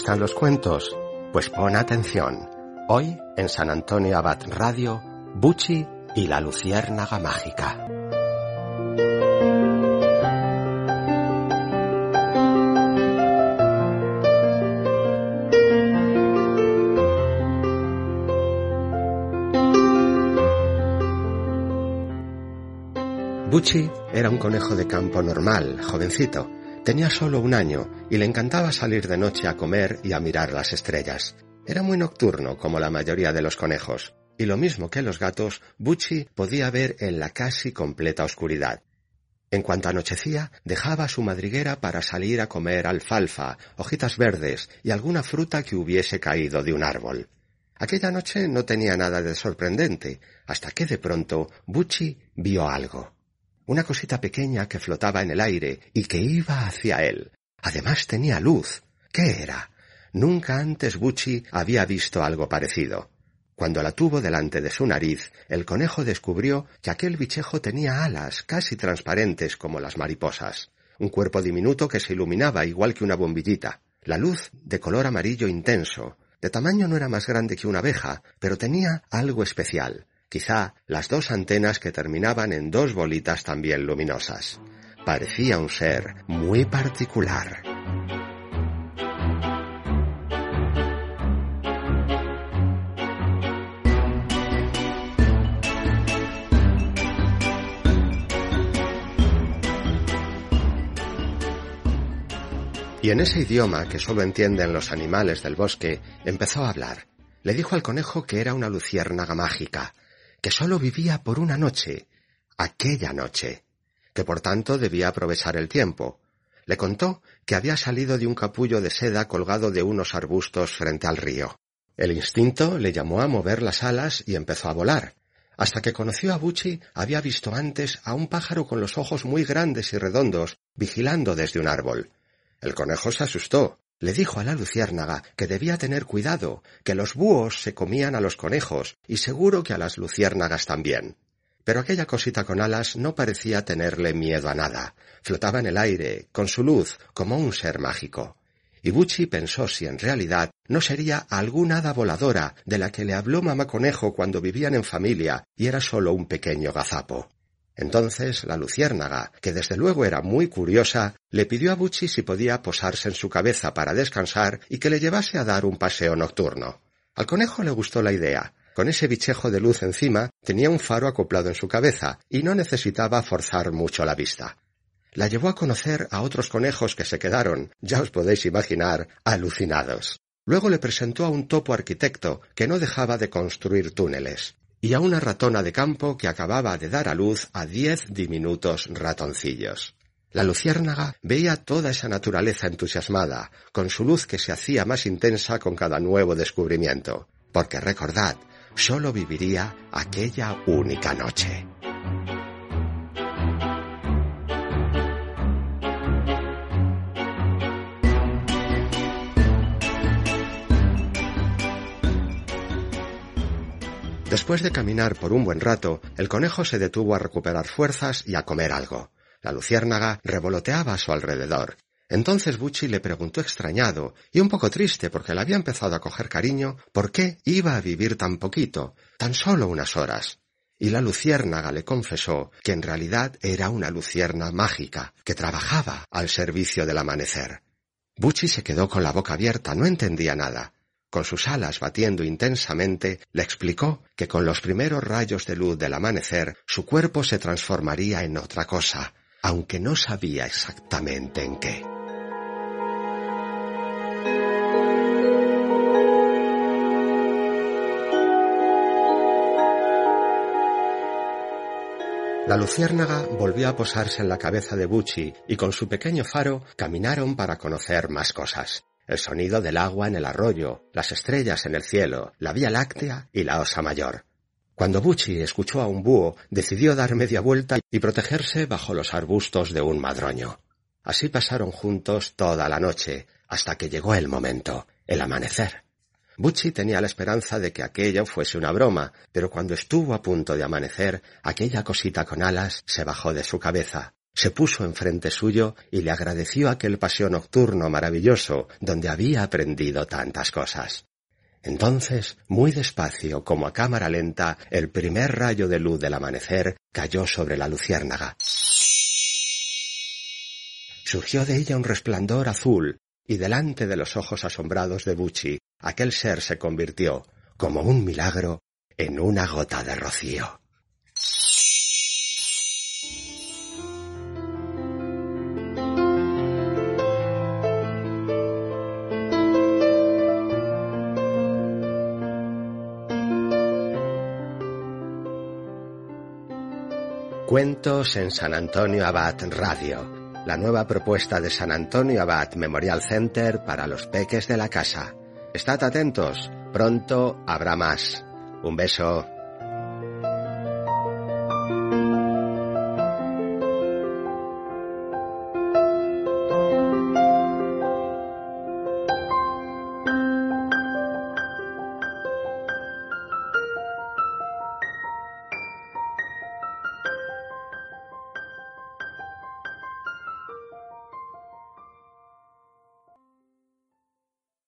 Gustan los cuentos? Pues pon atención. Hoy, en San Antonio Abad Radio, Buchi y la Luciérnaga Mágica. Buchi era un conejo de campo normal, jovencito, Tenía solo un año y le encantaba salir de noche a comer y a mirar las estrellas. Era muy nocturno, como la mayoría de los conejos, y lo mismo que los gatos, Bucci podía ver en la casi completa oscuridad. En cuanto anochecía, dejaba su madriguera para salir a comer alfalfa, hojitas verdes y alguna fruta que hubiese caído de un árbol. Aquella noche no tenía nada de sorprendente, hasta que de pronto Bucci vio algo una cosita pequeña que flotaba en el aire y que iba hacia él. Además tenía luz. ¿Qué era? Nunca antes Bucci había visto algo parecido. Cuando la tuvo delante de su nariz, el conejo descubrió que aquel bichejo tenía alas casi transparentes como las mariposas, un cuerpo diminuto que se iluminaba igual que una bombillita, la luz de color amarillo intenso. De tamaño no era más grande que una abeja, pero tenía algo especial quizá las dos antenas que terminaban en dos bolitas también luminosas. Parecía un ser muy particular. Y en ese idioma que solo entienden los animales del bosque, empezó a hablar. Le dijo al conejo que era una luciérnaga mágica, que sólo vivía por una noche, aquella noche, que por tanto debía aprovechar el tiempo. Le contó que había salido de un capullo de seda colgado de unos arbustos frente al río. El instinto le llamó a mover las alas y empezó a volar. Hasta que conoció a Bucci, había visto antes a un pájaro con los ojos muy grandes y redondos, vigilando desde un árbol. El conejo se asustó, le dijo a la luciérnaga que debía tener cuidado, que los búhos se comían a los conejos y seguro que a las luciérnagas también. Pero aquella cosita con alas no parecía tenerle miedo a nada. Flotaba en el aire, con su luz, como un ser mágico. Y Bucci pensó si en realidad no sería alguna hada voladora de la que le habló mamá conejo cuando vivían en familia y era solo un pequeño gazapo. Entonces la luciérnaga, que desde luego era muy curiosa, le pidió a Bucci si podía posarse en su cabeza para descansar y que le llevase a dar un paseo nocturno. Al conejo le gustó la idea. Con ese bichejo de luz encima tenía un faro acoplado en su cabeza y no necesitaba forzar mucho la vista. La llevó a conocer a otros conejos que se quedaron, ya os podéis imaginar, alucinados. Luego le presentó a un topo arquitecto que no dejaba de construir túneles y a una ratona de campo que acababa de dar a luz a diez diminutos ratoncillos. La luciérnaga veía toda esa naturaleza entusiasmada, con su luz que se hacía más intensa con cada nuevo descubrimiento, porque recordad, sólo viviría aquella única noche. Después de caminar por un buen rato, el conejo se detuvo a recuperar fuerzas y a comer algo. La luciérnaga revoloteaba a su alrededor. Entonces Bucci le preguntó extrañado y un poco triste porque le había empezado a coger cariño por qué iba a vivir tan poquito, tan solo unas horas. Y la luciérnaga le confesó que en realidad era una lucierna mágica que trabajaba al servicio del amanecer. Bucci se quedó con la boca abierta, no entendía nada con sus alas batiendo intensamente, le explicó que con los primeros rayos de luz del amanecer su cuerpo se transformaría en otra cosa, aunque no sabía exactamente en qué. La luciérnaga volvió a posarse en la cabeza de Bucci y con su pequeño faro caminaron para conocer más cosas. El sonido del agua en el arroyo, las estrellas en el cielo, la Vía Láctea y la Osa Mayor. Cuando Bucci escuchó a un búho, decidió dar media vuelta y protegerse bajo los arbustos de un madroño. Así pasaron juntos toda la noche, hasta que llegó el momento, el amanecer. Bucci tenía la esperanza de que aquello fuese una broma, pero cuando estuvo a punto de amanecer, aquella cosita con alas se bajó de su cabeza, se puso enfrente suyo y le agradeció aquel paseo nocturno maravilloso donde había aprendido tantas cosas. Entonces, muy despacio, como a cámara lenta, el primer rayo de luz del amanecer cayó sobre la luciérnaga. Surgió de ella un resplandor azul, y delante de los ojos asombrados de Bucci, aquel ser se convirtió, como un milagro, en una gota de rocío. Cuentos en San Antonio Abad Radio, la nueva propuesta de San Antonio Abad Memorial Center para los peques de la casa. Estad atentos, pronto habrá más. Un beso.